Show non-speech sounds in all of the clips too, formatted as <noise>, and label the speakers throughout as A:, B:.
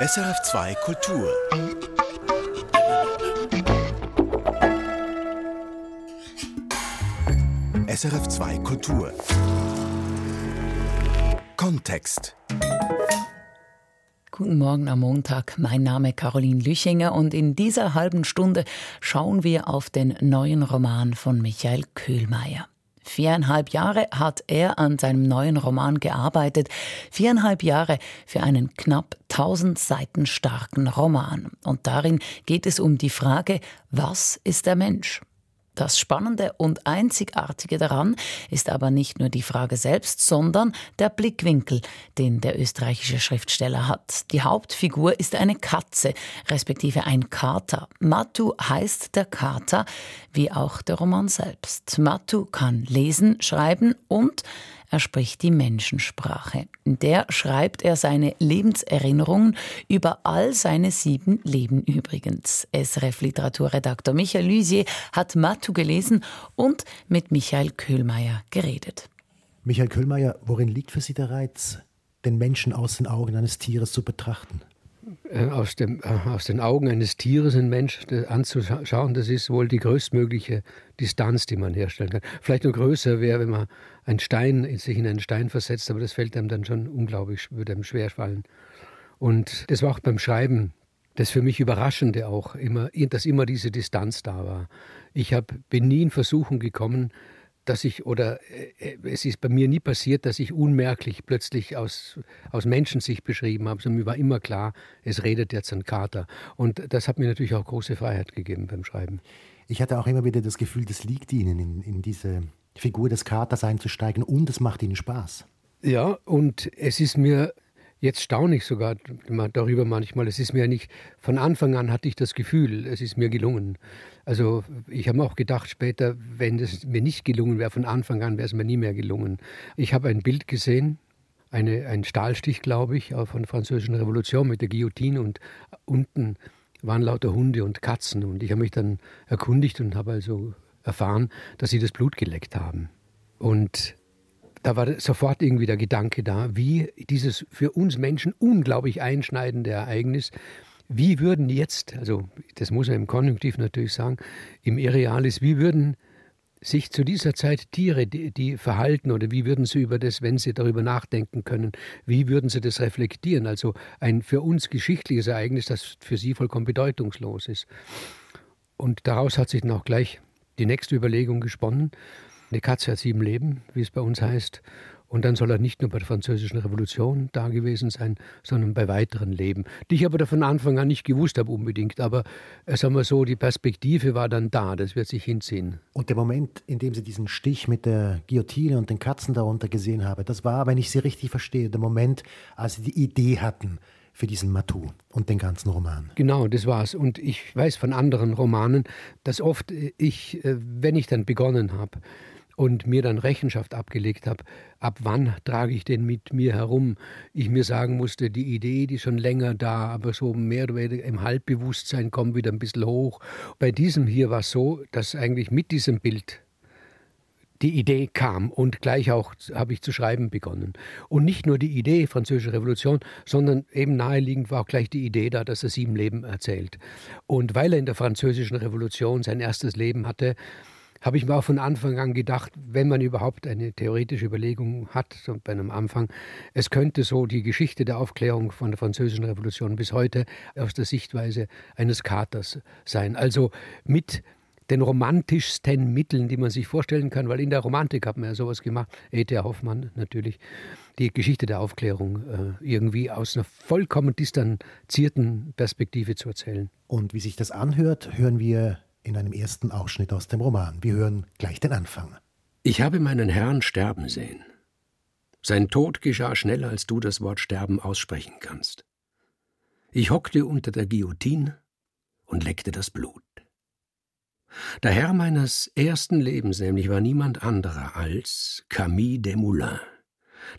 A: SRF2 Kultur. SRF2 Kultur. Kontext.
B: Guten Morgen am Montag. Mein Name Caroline Lüchinger und in dieser halben Stunde schauen wir auf den neuen Roman von Michael Köhlmeier. Viereinhalb Jahre hat er an seinem neuen Roman gearbeitet. Viereinhalb Jahre für einen knapp tausend Seiten starken Roman. Und darin geht es um die Frage, was ist der Mensch? Das Spannende und Einzigartige daran ist aber nicht nur die Frage selbst, sondern der Blickwinkel, den der österreichische Schriftsteller hat. Die Hauptfigur ist eine Katze, respektive ein Kater. Matu heißt der Kater, wie auch der Roman selbst. Matu kann lesen, schreiben und er spricht die Menschensprache. In der schreibt er seine Lebenserinnerungen über all seine sieben Leben übrigens. SRF Literaturredakteur Michael Lysier hat Matu gelesen und mit Michael Köhlmeier geredet.
C: Michael Köhlmeier, worin liegt für Sie der Reiz, den Menschen aus den Augen eines Tieres zu betrachten?
D: Äh, aus, dem, äh, aus den Augen eines Tieres einen Menschen anzuschauen, das ist wohl die größtmögliche Distanz, die man herstellen kann. Vielleicht noch größer wäre, wenn man einen Stein, sich in einen Stein versetzt, aber das fällt einem dann schon unglaublich, würde einem schwer fallen. Und das war auch beim Schreiben das für mich Überraschende auch, immer, dass immer diese Distanz da war. Ich hab, bin nie in Versuchung gekommen, dass ich, oder äh, es ist bei mir nie passiert, dass ich unmerklich plötzlich aus, aus Menschensicht beschrieben habe, sondern mir war immer klar, es redet jetzt ein Kater. Und das hat mir natürlich auch große Freiheit gegeben beim Schreiben.
C: Ich hatte auch immer wieder das Gefühl, das liegt Ihnen, in, in diese Figur des Katers einzusteigen und es macht Ihnen Spaß.
D: Ja, und es ist mir Jetzt staune ich sogar darüber manchmal. Es ist mir nicht, von Anfang an hatte ich das Gefühl, es ist mir gelungen. Also ich habe auch gedacht später, wenn es mir nicht gelungen wäre, von Anfang an wäre es mir nie mehr gelungen. Ich habe ein Bild gesehen, eine, ein Stahlstich, glaube ich, von der Französischen Revolution mit der Guillotine und unten waren lauter Hunde und Katzen. Und ich habe mich dann erkundigt und habe also erfahren, dass sie das Blut geleckt haben. Und da war sofort irgendwie der Gedanke da, wie dieses für uns Menschen unglaublich einschneidende Ereignis, wie würden jetzt, also das muss er im Konjunktiv natürlich sagen, im Irrealis, wie würden sich zu dieser Zeit Tiere, die, die, verhalten oder wie würden sie über das, wenn sie darüber nachdenken können, wie würden sie das reflektieren? Also ein für uns geschichtliches Ereignis, das für sie vollkommen bedeutungslos ist. Und daraus hat sich dann auch gleich die nächste Überlegung gesponnen. Eine Katze hat sieben Leben, wie es bei uns heißt. Und dann soll er nicht nur bei der Französischen Revolution da gewesen sein, sondern bei weiteren Leben, die ich aber von Anfang an nicht gewusst habe unbedingt. Aber äh, sagen wir so, die Perspektive war dann da, das wird sich hinziehen.
C: Und der Moment, in dem Sie diesen Stich mit der Guillotine und den Katzen darunter gesehen haben, das war, wenn ich Sie richtig verstehe, der Moment, als Sie die Idee hatten, für diesen Matou und den ganzen Roman.
D: Genau, das war's. Und ich weiß von anderen Romanen, dass oft äh, ich, äh, wenn ich dann begonnen habe, und mir dann Rechenschaft abgelegt habe, ab wann trage ich den mit mir herum. Ich mir sagen musste, die Idee, die ist schon länger da, aber so mehr oder weniger im Halbbewusstsein kommt wieder ein bisschen hoch. Bei diesem hier war es so, dass eigentlich mit diesem Bild die Idee kam und gleich auch habe ich zu schreiben begonnen. Und nicht nur die Idee Französische Revolution, sondern eben naheliegend war auch gleich die Idee da, dass er sieben Leben erzählt. Und weil er in der Französischen Revolution sein erstes Leben hatte, habe ich mir auch von Anfang an gedacht, wenn man überhaupt eine theoretische Überlegung hat, so bei einem Anfang, es könnte so die Geschichte der Aufklärung von der Französischen Revolution bis heute aus der Sichtweise eines Katers sein. Also mit den romantischsten Mitteln, die man sich vorstellen kann, weil in der Romantik hat man ja sowas gemacht, E.T. Hoffmann natürlich, die Geschichte der Aufklärung äh, irgendwie aus einer vollkommen distanzierten Perspektive zu erzählen.
C: Und wie sich das anhört, hören wir in einem ersten Ausschnitt aus dem Roman. Wir hören gleich den Anfang.
E: Ich habe meinen Herrn sterben sehen. Sein Tod geschah schneller, als du das Wort sterben aussprechen kannst. Ich hockte unter der Guillotine und leckte das Blut. Der Herr meines ersten Lebens nämlich war niemand anderer als Camille Desmoulins,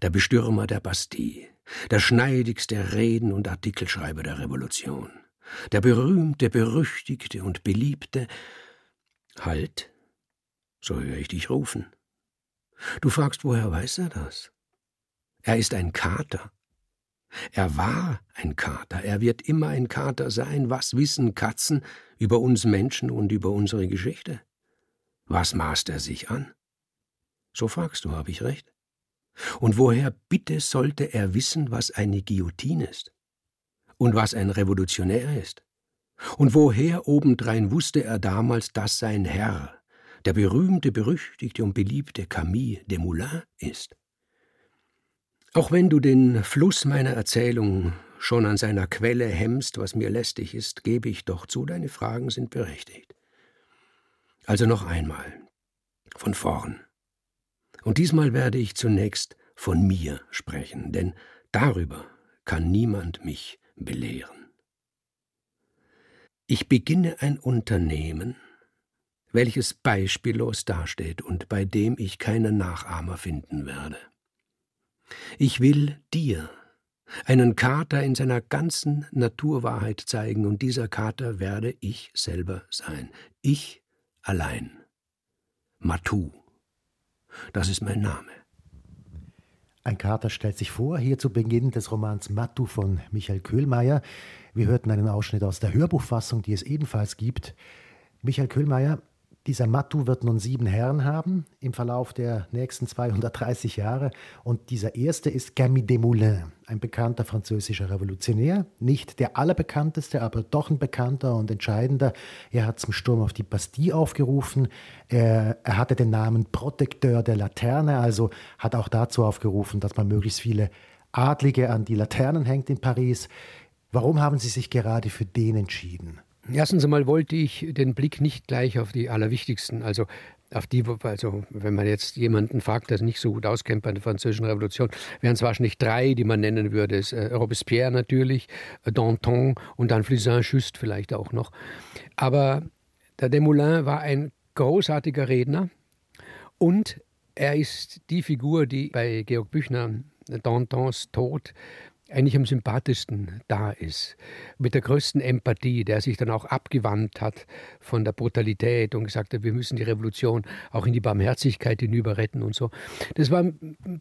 E: der Bestürmer der Bastille, der schneidigste Reden- und Artikelschreiber der Revolution der berühmte, berüchtigte und beliebte Halt, so höre ich dich rufen. Du fragst, woher weiß er das? Er ist ein Kater. Er war ein Kater, er wird immer ein Kater sein. Was wissen Katzen über uns Menschen und über unsere Geschichte? Was maßt er sich an? So fragst du, habe ich recht? Und woher bitte sollte er wissen, was eine Guillotine ist? Und was ein Revolutionär ist? Und woher obendrein wusste er damals, dass sein Herr, der berühmte, berüchtigte und beliebte Camille Desmoulins ist? Auch wenn du den Fluss meiner Erzählung schon an seiner Quelle hemmst, was mir lästig ist, gebe ich doch zu, deine Fragen sind berechtigt. Also noch einmal, von vorn. Und diesmal werde ich zunächst von mir sprechen, denn darüber kann niemand mich belehren. Ich beginne ein Unternehmen, welches beispiellos dasteht und bei dem ich keine Nachahmer finden werde. Ich will dir einen Kater in seiner ganzen Naturwahrheit zeigen, und dieser Kater werde ich selber sein. Ich allein. Matu. Das ist mein Name.
C: Ein Kater stellt sich vor, hier zu Beginn des Romans Matu von Michael Köhlmeier. Wir hörten einen Ausschnitt aus der Hörbuchfassung, die es ebenfalls gibt. Michael Köhlmeier, dieser Matu wird nun sieben Herren haben im Verlauf der nächsten 230 Jahre. Und dieser erste ist Camille Desmoulins, ein bekannter französischer Revolutionär. Nicht der allerbekannteste, aber doch ein bekannter und entscheidender. Er hat zum Sturm auf die Bastille aufgerufen. Er, er hatte den Namen Protekteur der Laterne, also hat auch dazu aufgerufen, dass man möglichst viele Adlige an die Laternen hängt in Paris. Warum haben Sie sich gerade für den entschieden?
D: Erstens einmal wollte ich den Blick nicht gleich auf die allerwichtigsten, also auf die, also wenn man jetzt jemanden fragt, der nicht so gut auskennt bei der Französischen Revolution, wären es wahrscheinlich drei, die man nennen würde. Es, äh, Robespierre natürlich, äh, Danton und dann Flusin Just vielleicht auch noch. Aber der Desmoulins war ein großartiger Redner und er ist die Figur, die bei Georg Büchner Dantons Tod eigentlich am sympathischsten da ist, mit der größten Empathie, der sich dann auch abgewandt hat von der Brutalität und gesagt hat, wir müssen die Revolution auch in die Barmherzigkeit hinüber retten und so. Das war,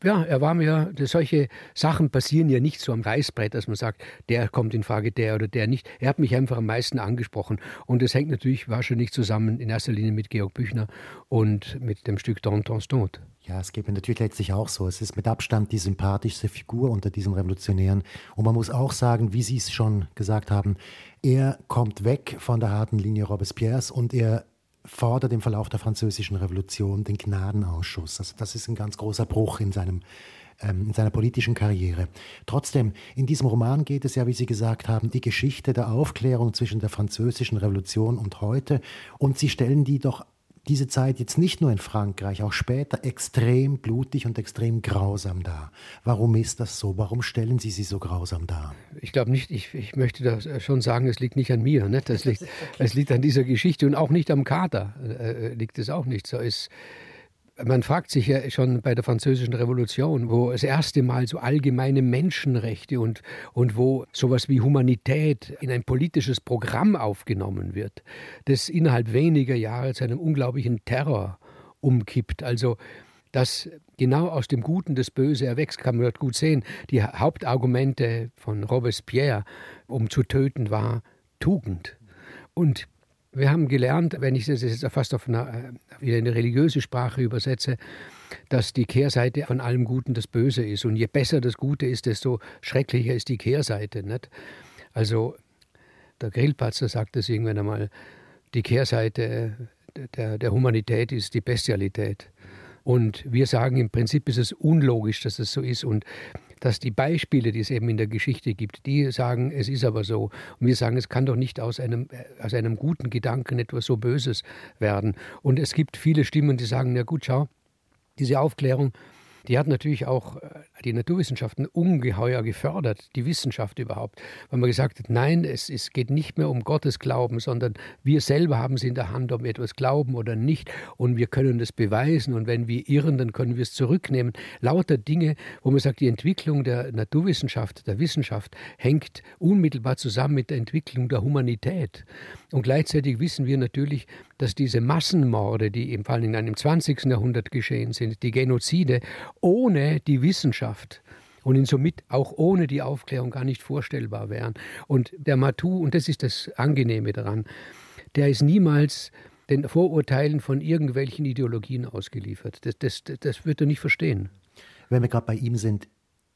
D: ja, er war mir, solche Sachen passieren ja nicht so am Reißbrett, dass man sagt, der kommt in Frage, der oder der nicht. Er hat mich einfach am meisten angesprochen und das hängt natürlich wahrscheinlich zusammen in erster Linie mit Georg Büchner und mit dem Stück Dantons Tod.
C: Ja, es geht mir natürlich letztlich auch so. Es ist mit Abstand die sympathischste Figur unter diesen Revolutionären. Und man muss auch sagen, wie Sie es schon gesagt haben, er kommt weg von der harten Linie Robespierres und er fordert im Verlauf der französischen Revolution den Gnadenausschuss. Also das ist ein ganz großer Bruch in seinem ähm, in seiner politischen Karriere. Trotzdem, in diesem Roman geht es ja, wie Sie gesagt haben, die Geschichte der Aufklärung zwischen der französischen Revolution und heute. Und Sie stellen die doch diese Zeit jetzt nicht nur in Frankreich, auch später extrem blutig und extrem grausam dar. Warum ist das so? Warum stellen Sie sie so grausam dar?
D: Ich glaube nicht, ich, ich möchte das schon sagen, es liegt nicht an mir. Ne? Das <laughs> liegt, es liegt an dieser Geschichte und auch nicht am Kater. Äh, liegt es auch nicht. So ist man fragt sich ja schon bei der Französischen Revolution, wo das erste Mal so allgemeine Menschenrechte und, und wo sowas wie Humanität in ein politisches Programm aufgenommen wird, das innerhalb weniger Jahre zu einem unglaublichen Terror umkippt. Also dass genau aus dem Guten das Böse erwächst, kann man dort gut sehen. Die Hauptargumente von Robespierre, um zu töten, war Tugend. Und wir haben gelernt, wenn ich das jetzt fast auf eine, äh, wieder eine religiöse Sprache übersetze, dass die Kehrseite von allem Guten das Böse ist. Und je besser das Gute ist, desto schrecklicher ist die Kehrseite. Nicht? Also der Grillpatzer sagt das irgendwann einmal, die Kehrseite der, der Humanität ist die Bestialität. Und wir sagen, im Prinzip ist es unlogisch, dass es so ist. Und dass die Beispiele, die es eben in der Geschichte gibt, die sagen, es ist aber so. Und wir sagen, es kann doch nicht aus einem, äh, aus einem guten Gedanken etwas so Böses werden. Und es gibt viele Stimmen, die sagen, na gut, schau, diese Aufklärung, die hat natürlich auch äh, die Naturwissenschaften ungeheuer gefördert, die Wissenschaft überhaupt, weil man gesagt hat, nein, es, es geht nicht mehr um Gottes Glauben, sondern wir selber haben es in der Hand, ob wir etwas glauben oder nicht und wir können das beweisen und wenn wir irren, dann können wir es zurücknehmen. Lauter Dinge, wo man sagt, die Entwicklung der Naturwissenschaft, der Wissenschaft hängt unmittelbar zusammen mit der Entwicklung der Humanität. Und gleichzeitig wissen wir natürlich, dass diese Massenmorde, die im Fall in einem 20. Jahrhundert geschehen sind, die Genozide, ohne die Wissenschaft und ihn somit auch ohne die Aufklärung gar nicht vorstellbar wären. Und der Matou, und das ist das Angenehme daran, der ist niemals den Vorurteilen von irgendwelchen Ideologien ausgeliefert. Das, das, das wird er nicht verstehen.
C: Wenn wir gerade bei ihm sind,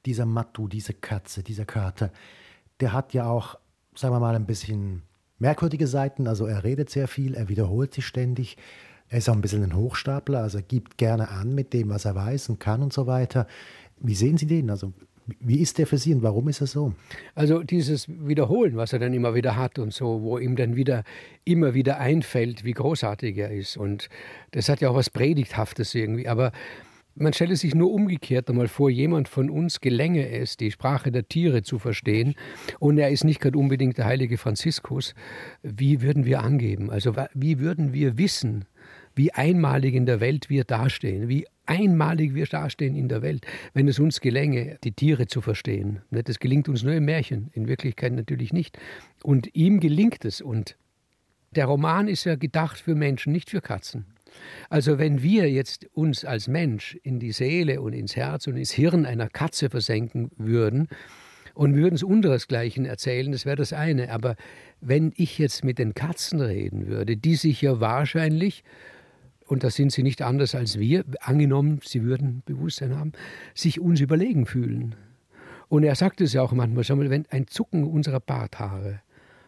C: dieser Matou, diese Katze, dieser Kater, der hat ja auch, sagen wir mal, ein bisschen merkwürdige Seiten. Also er redet sehr viel, er wiederholt sich ständig. Er ist auch ein bisschen ein Hochstapler, also er gibt gerne an mit dem, was er weiß und kann und so weiter. Wie sehen Sie den? Also wie ist der für Sie und warum ist er so?
D: Also dieses Wiederholen, was er dann immer wieder hat und so, wo ihm dann wieder immer wieder einfällt, wie großartig er ist. Und das hat ja auch was Predigthaftes irgendwie. Aber man stelle sich nur umgekehrt einmal vor, jemand von uns gelänge es, die Sprache der Tiere zu verstehen, und er ist nicht gerade unbedingt der heilige Franziskus. Wie würden wir angeben? Also wie würden wir wissen, wie einmalig in der Welt wir dastehen, wie einmalig wir dastehen in der Welt, wenn es uns gelänge, die Tiere zu verstehen. Das gelingt uns nur im Märchen, in Wirklichkeit natürlich nicht. Und ihm gelingt es. Und der Roman ist ja gedacht für Menschen, nicht für Katzen. Also wenn wir jetzt uns als Mensch in die Seele und ins Herz und ins Hirn einer Katze versenken würden und würden es unseresgleichen erzählen, das wäre das eine. Aber wenn ich jetzt mit den Katzen reden würde, die sich ja wahrscheinlich und da sind sie nicht anders als wir, angenommen, sie würden Bewusstsein haben, sich uns überlegen fühlen. Und er sagt es ja auch manchmal, schau mal, wenn ein Zucken unserer Barthaare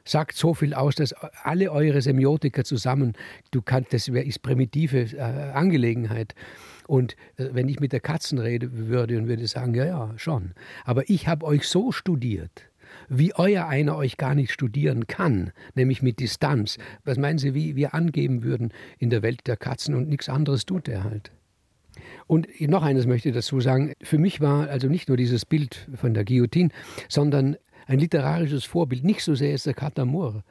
D: sagt so viel aus, dass alle eure Semiotiker zusammen, du kannst, das ist primitive äh, Angelegenheit. Und äh, wenn ich mit der Katzen rede würde und würde sagen, ja, ja, schon. Aber ich habe euch so studiert, wie euer einer euch gar nicht studieren kann, nämlich mit Distanz. Was meinen Sie, wie wir angeben würden in der Welt der Katzen und nichts anderes tut er halt. Und noch eines möchte ich dazu sagen. Für mich war also nicht nur dieses Bild von der Guillotine, sondern ein literarisches Vorbild. Nicht so sehr ist der Katamur,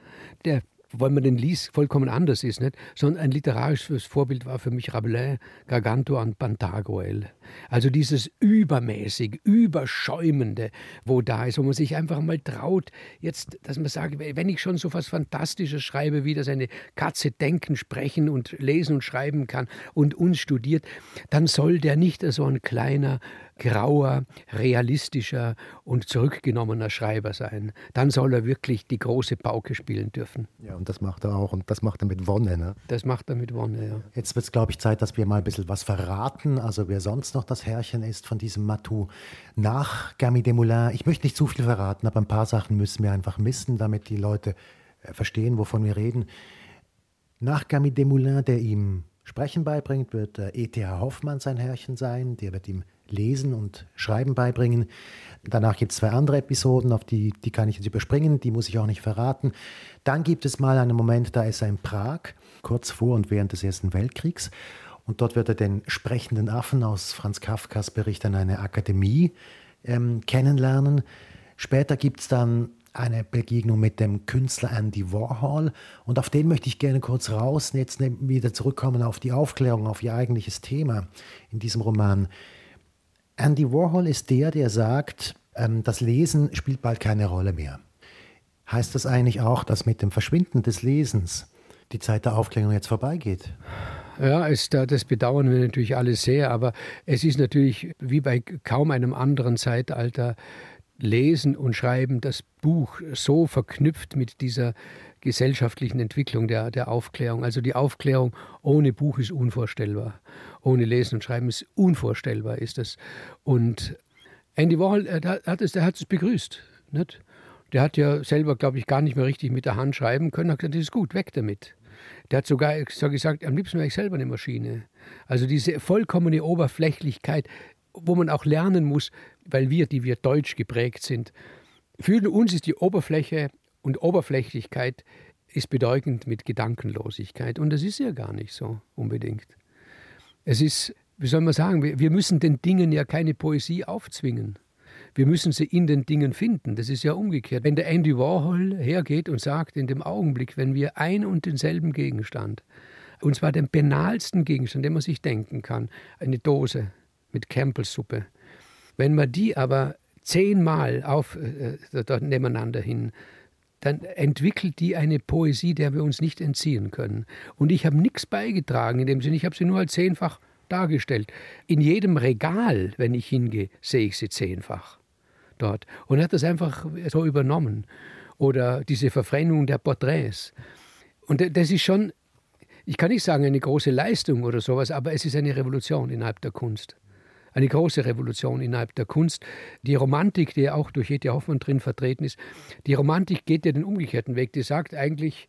D: der weil man den liest, vollkommen anders ist, nicht? sondern ein literarisches Vorbild war für mich Rabelais, Gargantua und Pantagruel. Also dieses übermäßig, überschäumende, wo da ist, wo man sich einfach mal traut, jetzt, dass man sagt, wenn ich schon so was Fantastisches schreibe, wie das eine Katze denken, sprechen und lesen und schreiben kann und uns studiert, dann soll der nicht so ein kleiner, grauer, realistischer und zurückgenommener Schreiber sein. Dann soll er wirklich die große Pauke spielen dürfen.
C: Ja, und das macht er auch. Und das macht er mit Wonne. Ne?
D: Das macht er mit Wonne, ja.
C: Jetzt wird es, glaube ich, Zeit, dass wir mal ein bisschen was verraten. Also wer sonst noch das Herrchen ist von diesem Matou nach Gami Desmoulins. Ich möchte nicht zu viel verraten, aber ein paar Sachen müssen wir einfach missen, damit die Leute äh, verstehen, wovon wir reden. Nach Gami Desmoulins, der ihm Sprechen beibringt, wird äh, E.T.H. Hoffmann sein Herrchen sein. Der wird ihm Lesen und Schreiben beibringen. Danach gibt es zwei andere Episoden, auf die, die kann ich jetzt überspringen, die muss ich auch nicht verraten. Dann gibt es mal einen Moment, da ist er in Prag, kurz vor und während des Ersten Weltkriegs. Und dort wird er den sprechenden Affen aus Franz Kafkas Bericht an eine Akademie ähm, kennenlernen. Später gibt es dann eine Begegnung mit dem Künstler Andy Warhol. Und auf den möchte ich gerne kurz raus, jetzt wieder zurückkommen auf die Aufklärung, auf ihr eigentliches Thema in diesem Roman. Andy Warhol ist der, der sagt, ähm, das Lesen spielt bald keine Rolle mehr. Heißt das eigentlich auch, dass mit dem Verschwinden des Lesens die Zeit der Aufklärung jetzt vorbeigeht?
D: Ja, es, das bedauern wir natürlich alle sehr, aber es ist natürlich wie bei kaum einem anderen Zeitalter Lesen und Schreiben, das Buch so verknüpft mit dieser gesellschaftlichen Entwicklung der, der Aufklärung. Also die Aufklärung ohne Buch ist unvorstellbar. Ohne Lesen und Schreiben ist unvorstellbar, ist das. Und Andy Warhol, äh, der hat es, der hat es begrüßt. Nicht? Der hat ja selber, glaube ich, gar nicht mehr richtig mit der Hand schreiben können. Er hat gesagt, das ist gut, weg damit. Der hat sogar so gesagt, am liebsten wäre ich selber eine Maschine. Also diese vollkommene Oberflächlichkeit, wo man auch lernen muss, weil wir, die wir deutsch geprägt sind, für uns ist die Oberfläche und Oberflächlichkeit ist bedeutend mit Gedankenlosigkeit. Und das ist ja gar nicht so unbedingt. Es ist, wie soll man sagen, wir müssen den Dingen ja keine Poesie aufzwingen. Wir müssen sie in den Dingen finden. Das ist ja umgekehrt. Wenn der Andy Warhol hergeht und sagt, in dem Augenblick, wenn wir ein und denselben Gegenstand, und zwar den banalsten Gegenstand, den man sich denken kann, eine Dose mit Campbellsuppe, wenn man die aber zehnmal auf, äh, dort nebeneinander hin, dann entwickelt die eine Poesie, der wir uns nicht entziehen können. Und ich habe nichts beigetragen in dem Sinne, ich habe sie nur als zehnfach dargestellt. In jedem Regal, wenn ich hingehe, sehe ich sie zehnfach. dort. Und er hat das einfach so übernommen. Oder diese Verfremdung der Porträts. Und das ist schon, ich kann nicht sagen eine große Leistung oder sowas, aber es ist eine Revolution innerhalb der Kunst. Eine große Revolution innerhalb der Kunst. Die Romantik, die ja auch durch E.T. Hoffmann drin vertreten ist, die Romantik geht ja den umgekehrten Weg. Die sagt eigentlich,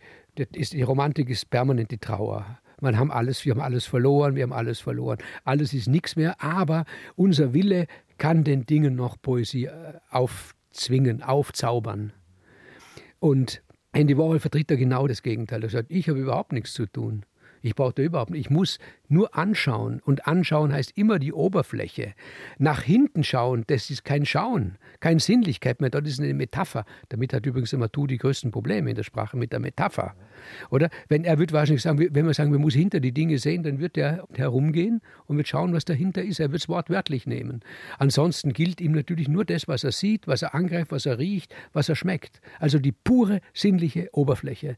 D: ist, die Romantik ist permanente Trauer. Wir haben alles, wir haben alles verloren, wir haben alles verloren. Alles ist nichts mehr, aber unser Wille kann den Dingen noch Poesie äh, aufzwingen, aufzaubern. Und Andy Warhol vertritt da genau das Gegenteil. Er sagt, ich habe überhaupt nichts zu tun. Ich brauche da überhaupt nicht. Ich muss nur anschauen. Und anschauen heißt immer die Oberfläche. Nach hinten schauen, das ist kein Schauen, keine Sinnlichkeit mehr. Dort ist eine Metapher. Damit hat übrigens immer du die größten Probleme in der Sprache mit der Metapher. Oder? Wenn er wird wahrscheinlich sagen, wenn wir sagen, wir muss hinter die Dinge sehen, dann wird er herumgehen und wird schauen, was dahinter ist. Er wird es wortwörtlich nehmen. Ansonsten gilt ihm natürlich nur das, was er sieht, was er angreift, was er riecht, was er schmeckt. Also die pure sinnliche Oberfläche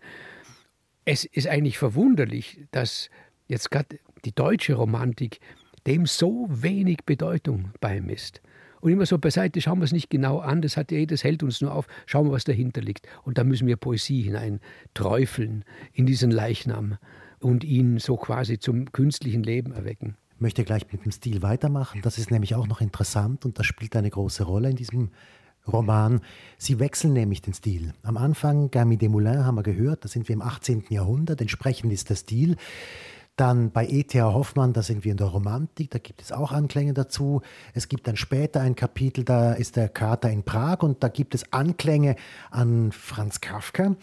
D: es ist eigentlich verwunderlich, dass jetzt gerade die deutsche Romantik dem so wenig Bedeutung beimisst. Und immer so beiseite, schauen wir es nicht genau an, das, hat das hält uns nur auf, schauen wir, was dahinter liegt. Und da müssen wir Poesie hinein träufeln in diesen Leichnam und ihn so quasi zum künstlichen Leben erwecken.
C: Ich möchte gleich mit dem Stil weitermachen. Das ist nämlich auch noch interessant und das spielt eine große Rolle in diesem Roman. Sie wechseln nämlich den Stil. Am Anfang, Gami Desmoulins haben wir gehört, da sind wir im 18. Jahrhundert, entsprechend ist der Stil. Dann bei E.T.A. Hoffmann, da sind wir in der Romantik, da gibt es auch Anklänge dazu. Es gibt dann später ein Kapitel, da ist der Kater in Prag und da gibt es Anklänge an Franz Kafka.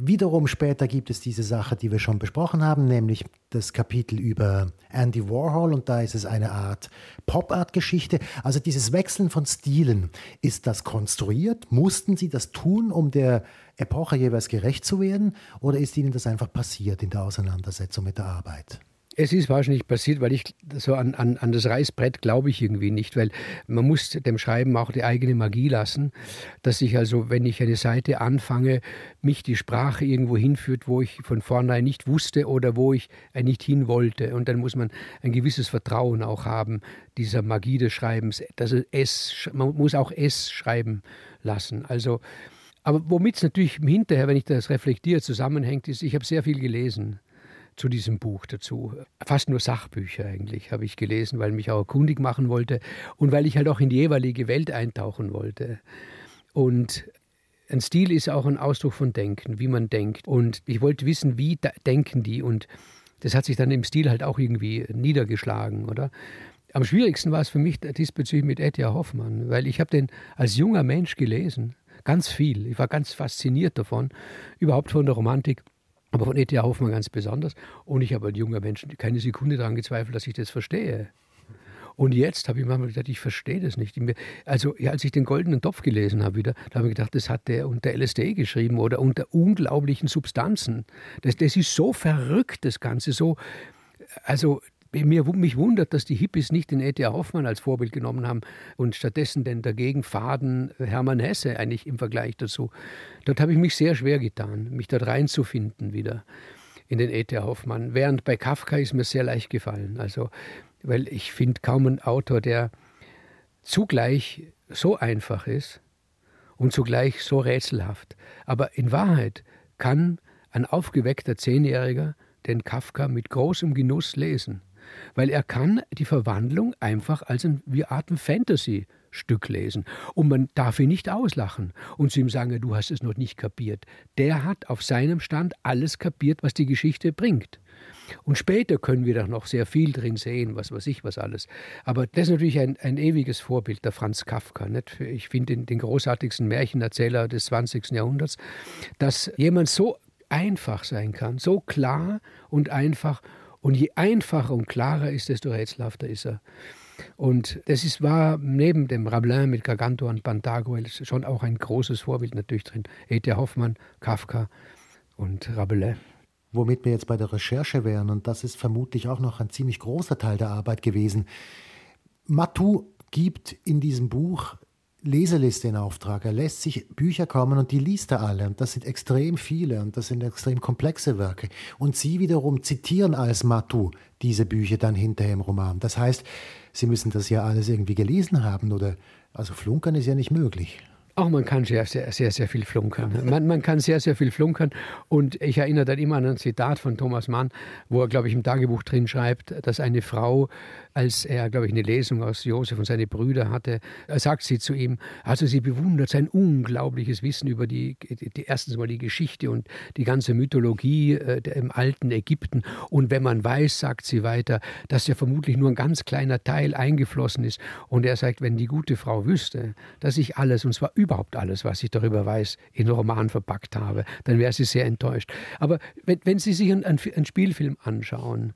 C: Wiederum später gibt es diese Sache, die wir schon besprochen haben, nämlich das Kapitel über Andy Warhol und da ist es eine Art Pop-Art-Geschichte. Also dieses Wechseln von Stilen, ist das konstruiert? Mussten Sie das tun, um der Epoche jeweils gerecht zu werden? Oder ist Ihnen das einfach passiert in der Auseinandersetzung mit der Arbeit?
D: Es ist wahrscheinlich passiert, weil ich so an, an, an das Reißbrett glaube ich irgendwie nicht, weil man muss dem Schreiben auch die eigene Magie lassen, dass ich also, wenn ich eine Seite anfange, mich die Sprache irgendwo hinführt, wo ich von vornherein nicht wusste oder wo ich nicht hin wollte. Und dann muss man ein gewisses Vertrauen auch haben, dieser Magie des Schreibens. Dass es, man muss auch es schreiben lassen. Also, aber womit es natürlich hinterher, wenn ich das reflektiere, zusammenhängt, ist, ich habe sehr viel gelesen zu diesem Buch dazu. Fast nur Sachbücher eigentlich habe ich gelesen, weil mich auch kundig machen wollte und weil ich halt auch in die jeweilige Welt eintauchen wollte. Und ein Stil ist auch ein Ausdruck von Denken, wie man denkt. Und ich wollte wissen, wie denken die. Und das hat sich dann im Stil halt auch irgendwie niedergeschlagen, oder? Am schwierigsten war es für mich diesbezüglich mit Etja Hoffmann, weil ich habe den als junger Mensch gelesen, ganz viel. Ich war ganz fasziniert davon, überhaupt von der Romantik aber von E.T.A. Hoffmann ganz besonders. Und ich habe als junger Mensch keine Sekunde daran gezweifelt, dass ich das verstehe. Und jetzt habe ich manchmal gedacht, ich verstehe das nicht. Also, ja, als ich den Goldenen Topf gelesen habe wieder, da habe ich gedacht, das hat der unter LSD geschrieben oder unter unglaublichen Substanzen. Das, das ist so verrückt, das Ganze, so, also mir, mich wundert, dass die Hippies nicht den E.T.A. Hoffmann als Vorbild genommen haben und stattdessen den dagegen faden Hermann Hesse eigentlich im Vergleich dazu. Dort habe ich mich sehr schwer getan, mich dort reinzufinden wieder in den E.T.A. Hoffmann. Während bei Kafka ist mir sehr leicht gefallen. Also, weil ich finde kaum einen Autor, der zugleich so einfach ist und zugleich so rätselhaft. Aber in Wahrheit kann ein aufgeweckter Zehnjähriger den Kafka mit großem Genuss lesen weil er kann die Verwandlung einfach als ein, wie Art Fantasy Stück lesen. Und man darf ihn nicht auslachen und zu ihm sagen, du hast es noch nicht kapiert. Der hat auf seinem Stand alles kapiert, was die Geschichte bringt. Und später können wir doch noch sehr viel drin sehen, was weiß ich, was alles. Aber das ist natürlich ein, ein ewiges Vorbild, der Franz Kafka. Nicht? Ich finde den, den großartigsten Märchenerzähler des 20. Jahrhunderts, dass jemand so einfach sein kann, so klar und einfach und je einfacher und klarer ist, desto rätselhafter ist er. Und das ist, war neben dem Rabelin mit Gargantua und Pantagruel schon auch ein großes Vorbild natürlich drin. E.T. Hoffmann, Kafka und Rabelais.
C: Womit wir jetzt bei der Recherche wären, und das ist vermutlich auch noch ein ziemlich großer Teil der Arbeit gewesen. Matou gibt in diesem Buch Leseliste in Auftrag. Er lässt sich Bücher kommen und die liest er alle. Und das sind extrem viele und das sind extrem komplexe Werke. Und Sie wiederum zitieren als Matu diese Bücher dann hinterher im Roman. Das heißt, Sie müssen das ja alles irgendwie gelesen haben oder also flunkern ist ja nicht möglich.
D: Auch man kann sehr, sehr, sehr, sehr viel flunkern. Man, man kann sehr, sehr viel flunkern. Und ich erinnere dann immer an ein Zitat von Thomas Mann, wo er, glaube ich, im Tagebuch drin schreibt, dass eine Frau als er, glaube ich, eine Lesung aus Josef und seine Brüder hatte, sagt sie zu ihm, also sie bewundert sein unglaubliches Wissen über die, die erstens mal die Geschichte und die ganze Mythologie äh, im alten Ägypten. Und wenn man weiß, sagt sie weiter, dass ja vermutlich nur ein ganz kleiner Teil eingeflossen ist. Und er sagt, wenn die gute Frau wüsste, dass ich alles, und zwar überhaupt alles, was ich darüber weiß, in Roman verpackt habe, dann wäre sie sehr enttäuscht. Aber wenn, wenn Sie sich einen, einen Spielfilm anschauen,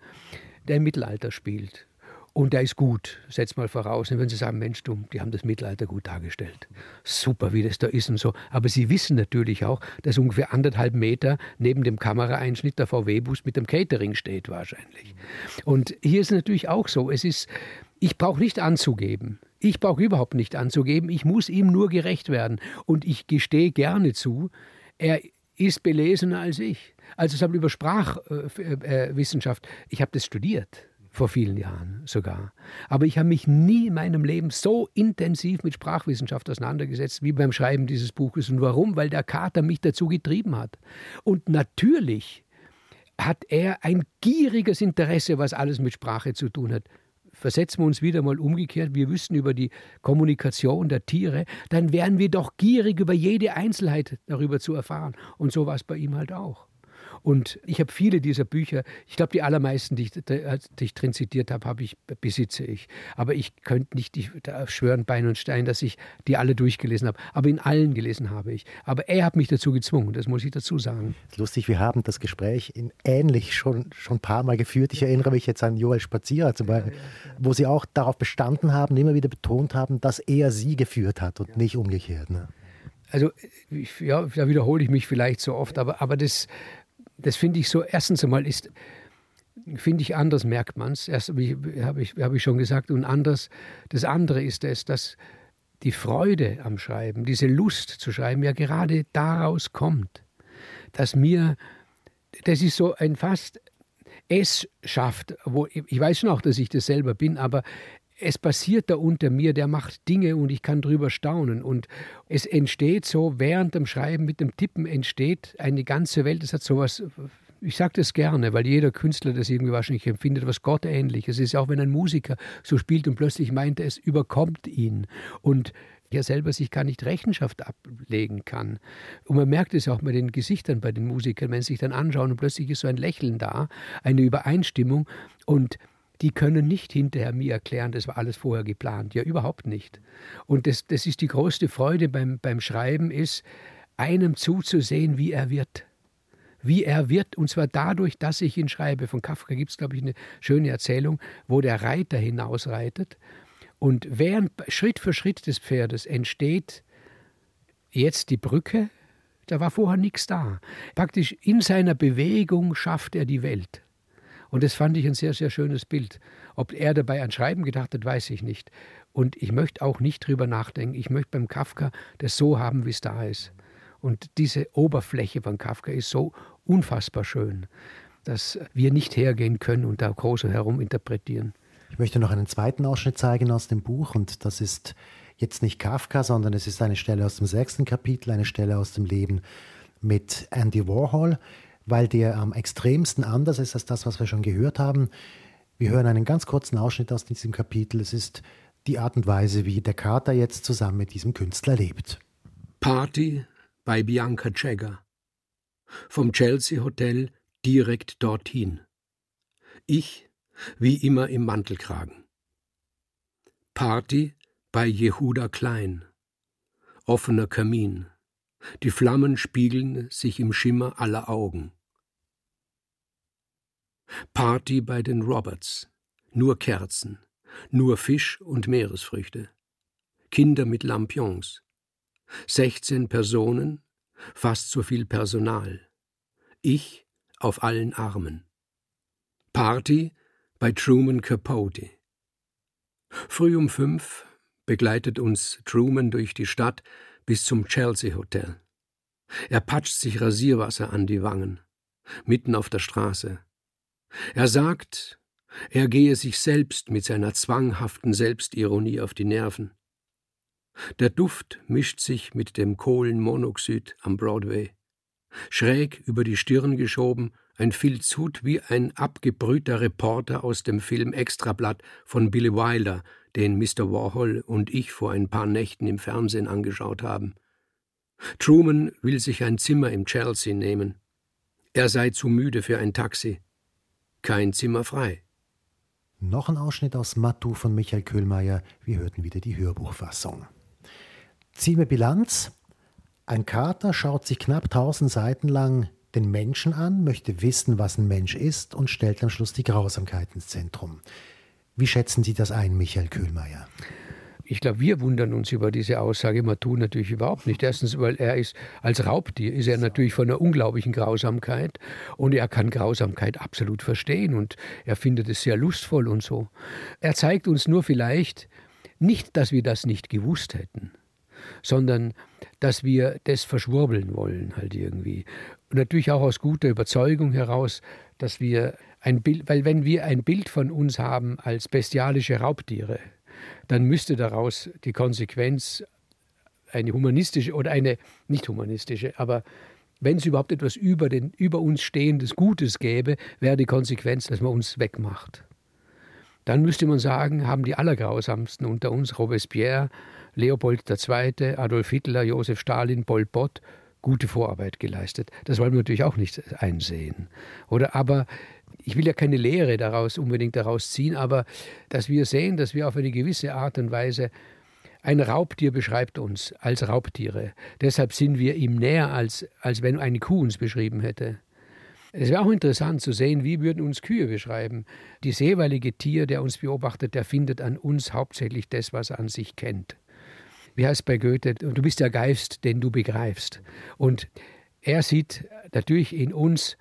D: der im Mittelalter spielt, und der ist gut, setzt mal voraus. Und wenn Sie sagen, Mensch, du, die haben das Mittelalter gut dargestellt. Super, wie das da ist und so. Aber Sie wissen natürlich auch, dass ungefähr anderthalb Meter neben dem Kameraeinschnitt der VW-Bus mit dem Catering steht wahrscheinlich. Und hier ist es natürlich auch so. Es ist, ich brauche nicht anzugeben. Ich brauche überhaupt nicht anzugeben. Ich muss ihm nur gerecht werden. Und ich gestehe gerne zu, er ist belesener als ich. Also es über Sprachwissenschaft. Ich habe das studiert vor vielen Jahren sogar. Aber ich habe mich nie in meinem Leben so intensiv mit Sprachwissenschaft auseinandergesetzt wie beim Schreiben dieses Buches. Und warum? Weil der Kater mich dazu getrieben hat. Und natürlich hat er ein gieriges Interesse, was alles mit Sprache zu tun hat. Versetzen wir uns wieder mal umgekehrt, wir wüssten über die Kommunikation der Tiere, dann wären wir doch gierig über jede Einzelheit darüber zu erfahren. Und so war es bei ihm halt auch. Und ich habe viele dieser Bücher, ich glaube, die allermeisten, die ich, die ich drin zitiert habe, habe ich, besitze ich. Aber ich könnte nicht ich, schwören, Bein und Stein, dass ich die alle durchgelesen habe. Aber in allen gelesen habe ich. Aber er hat mich dazu gezwungen, das muss ich dazu sagen.
C: Lustig, wir haben das Gespräch in ähnlich schon, schon ein paar Mal geführt. Ich erinnere mich jetzt an Joel Spazierer zum Beispiel, wo Sie auch darauf bestanden haben, immer wieder betont haben, dass er Sie geführt hat und ja. nicht umgekehrt. Ne?
D: Also, ja, da wiederhole ich mich vielleicht so oft, aber, aber das, das finde ich so, erstens einmal ist, finde ich anders, merkt man es. Habe ich, hab ich schon gesagt. Und anders, das andere ist es, dass die Freude am Schreiben, diese Lust zu schreiben, ja gerade daraus kommt, dass mir, das ist so ein fast es schafft, wo ich weiß schon auch, dass ich das selber bin, aber es passiert da unter mir, der macht Dinge und ich kann drüber staunen. Und es entsteht so, während dem Schreiben mit dem Tippen entsteht eine ganze Welt. Es hat sowas, ich sage das gerne, weil jeder Künstler das irgendwie wahrscheinlich empfindet, was Gottähnliches. Es ist auch, wenn ein Musiker so spielt und plötzlich meint, es überkommt ihn. Und er selber sich gar nicht Rechenschaft ablegen kann. Und man merkt es auch bei den Gesichtern bei den Musikern, wenn sie sich dann anschauen und plötzlich ist so ein Lächeln da, eine Übereinstimmung und die können nicht hinterher mir erklären, das war alles vorher geplant. Ja, überhaupt nicht. Und das, das ist die größte Freude beim, beim Schreiben, ist, einem zuzusehen, wie er wird. Wie er wird, und zwar dadurch, dass ich ihn schreibe. Von Kafka gibt es, glaube ich, eine schöne Erzählung, wo der Reiter hinausreitet. Und während Schritt für Schritt des Pferdes entsteht jetzt die Brücke, da war vorher nichts da. Praktisch in seiner Bewegung schafft er die Welt. Und das fand ich ein sehr, sehr schönes Bild. Ob er dabei an Schreiben gedacht hat, weiß ich nicht. Und ich möchte auch nicht drüber nachdenken. Ich möchte beim Kafka das so haben, wie es da ist. Und diese Oberfläche von Kafka ist so unfassbar schön, dass wir nicht hergehen können und da groß herum interpretieren.
C: Ich möchte noch einen zweiten Ausschnitt zeigen aus dem Buch und das ist jetzt nicht Kafka, sondern es ist eine Stelle aus dem sechsten Kapitel, eine Stelle aus dem Leben mit Andy Warhol weil der am extremsten anders ist als das, was wir schon gehört haben. Wir hören einen ganz kurzen Ausschnitt aus diesem Kapitel. Es ist die Art und Weise, wie der Kater jetzt zusammen mit diesem Künstler lebt.
E: Party bei Bianca Jagger. Vom Chelsea Hotel direkt dorthin. Ich wie immer im Mantelkragen. Party bei Jehuda Klein. Offener Kamin. Die Flammen spiegeln sich im Schimmer aller Augen. Party bei den Roberts. Nur Kerzen, nur Fisch und Meeresfrüchte. Kinder mit Lampions. 16 Personen, fast so viel Personal. Ich auf allen Armen. Party bei Truman Capote. Früh um fünf begleitet uns Truman durch die Stadt bis zum Chelsea Hotel. Er patscht sich Rasierwasser an die Wangen, mitten auf der Straße. Er sagt, er gehe sich selbst mit seiner zwanghaften Selbstironie auf die Nerven. Der Duft mischt sich mit dem Kohlenmonoxid am Broadway. Schräg über die Stirn geschoben, ein Filzhut wie ein abgebrühter Reporter aus dem Film Extrablatt von Billy Wilder, den Mr. Warhol und ich vor ein paar Nächten im Fernsehen angeschaut haben. Truman will sich ein Zimmer im Chelsea nehmen. Er sei zu müde für ein Taxi. Kein Zimmer frei.
C: Noch ein Ausschnitt aus Mattu von Michael Köhlmeier. Wir hörten wieder die Hörbuchfassung. Ziehen wir Bilanz. Ein Kater schaut sich knapp 1000 Seiten lang den Menschen an, möchte wissen, was ein Mensch ist und stellt am Schluss die Grausamkeit ins Zentrum. Wie schätzen Sie das ein, Michael Köhlmeier?
D: Ich glaube, wir wundern uns über diese Aussage. Matu natürlich überhaupt nicht. Erstens, weil er ist als Raubtier ist er natürlich von einer unglaublichen Grausamkeit und er kann Grausamkeit absolut verstehen und er findet es sehr lustvoll und so. Er zeigt uns nur vielleicht nicht, dass wir das nicht gewusst hätten, sondern dass wir das verschwurbeln wollen halt irgendwie. Und natürlich auch aus guter Überzeugung heraus, dass wir ein Bild, weil wenn wir ein Bild von uns haben als bestialische Raubtiere, dann müsste daraus die Konsequenz eine humanistische oder eine nicht humanistische, aber wenn es überhaupt etwas über, den, über uns stehendes Gutes gäbe, wäre die Konsequenz, dass man uns wegmacht. Dann müsste man sagen, haben die Allergrausamsten unter uns, Robespierre, Leopold II., Adolf Hitler, Josef Stalin, Pol Pot, gute Vorarbeit geleistet. Das wollen wir natürlich auch nicht einsehen. Oder aber ich will ja keine Lehre daraus unbedingt daraus ziehen, aber dass wir sehen, dass wir auf eine gewisse Art und Weise ein Raubtier beschreibt uns als Raubtiere. Deshalb sind wir ihm näher, als, als wenn eine Kuh uns beschrieben hätte. Es wäre auch interessant zu sehen, wie würden uns Kühe beschreiben. Das jeweilige Tier, der uns beobachtet, der findet an uns hauptsächlich das, was er an sich kennt. Wie heißt bei Goethe, du bist der Geist, den du begreifst. Und er sieht natürlich in uns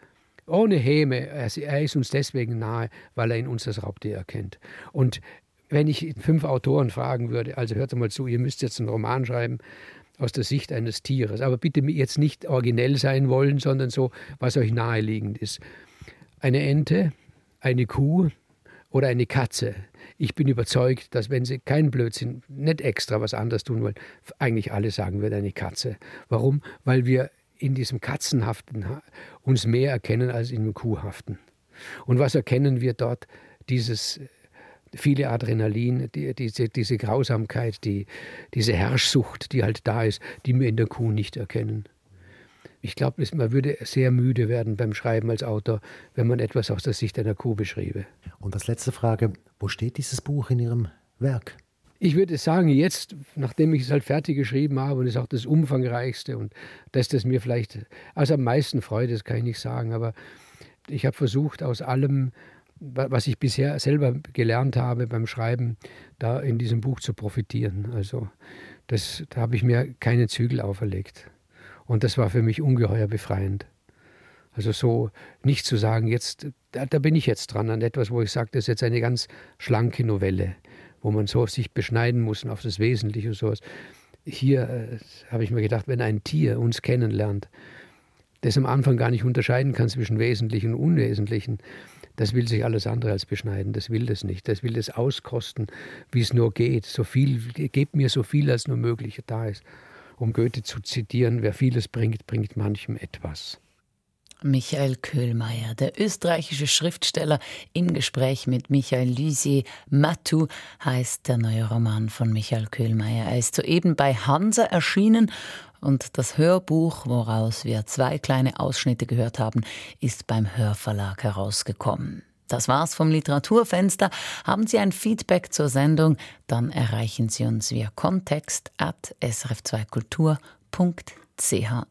D: ohne Häme. Er ist uns deswegen nahe, weil er in uns das Raubtier erkennt. Und wenn ich fünf Autoren fragen würde, also hört mal zu, ihr müsst jetzt einen Roman schreiben aus der Sicht eines Tieres, aber bitte jetzt nicht originell sein wollen, sondern so, was euch naheliegend ist. Eine Ente, eine Kuh oder eine Katze. Ich bin überzeugt, dass wenn sie keinen Blödsinn, nicht extra was anderes tun wollen, eigentlich alle sagen würden eine Katze. Warum? Weil wir in diesem Katzenhaften uns mehr erkennen als in dem Kuhhaften. Und was erkennen wir dort? Dieses viele Adrenalin, die, diese, diese Grausamkeit, die, diese Herrschsucht, die halt da ist, die wir in der Kuh nicht erkennen. Ich glaube, man würde sehr müde werden beim Schreiben als Autor, wenn man etwas aus der Sicht einer Kuh beschriebe.
C: Und als letzte Frage, wo steht dieses Buch in Ihrem Werk?
D: Ich würde sagen, jetzt, nachdem ich es halt fertig geschrieben habe und es ist auch das umfangreichste und das, das mir vielleicht also am meisten freut, das kann ich nicht sagen, aber ich habe versucht, aus allem, was ich bisher selber gelernt habe beim Schreiben, da in diesem Buch zu profitieren. Also das, da habe ich mir keine Zügel auferlegt. Und das war für mich ungeheuer befreiend. Also so nicht zu sagen, jetzt, da, da bin ich jetzt dran an etwas, wo ich sage, das ist jetzt eine ganz schlanke Novelle wo man so sich beschneiden muss auf das Wesentliche und sowas. Hier äh, habe ich mir gedacht, wenn ein Tier uns kennenlernt, das am Anfang gar nicht unterscheiden kann zwischen Wesentlichen und Unwesentlichen, das will sich alles andere als beschneiden. Das will das nicht. Das will das auskosten, wie es nur geht. So viel, gebt mir so viel, als nur möglich da ist. Um Goethe zu zitieren, wer vieles bringt, bringt manchem etwas.
B: Michael Köhlmeier, der österreichische Schriftsteller, im Gespräch mit Michael Lysier. Matu heißt der neue Roman von Michael Köhlmeier. Er ist soeben bei Hansa erschienen und das Hörbuch, woraus wir zwei kleine Ausschnitte gehört haben, ist beim Hörverlag herausgekommen. Das war's vom Literaturfenster. Haben Sie ein Feedback zur Sendung, dann erreichen Sie uns via kontext at srf2kultur.ch.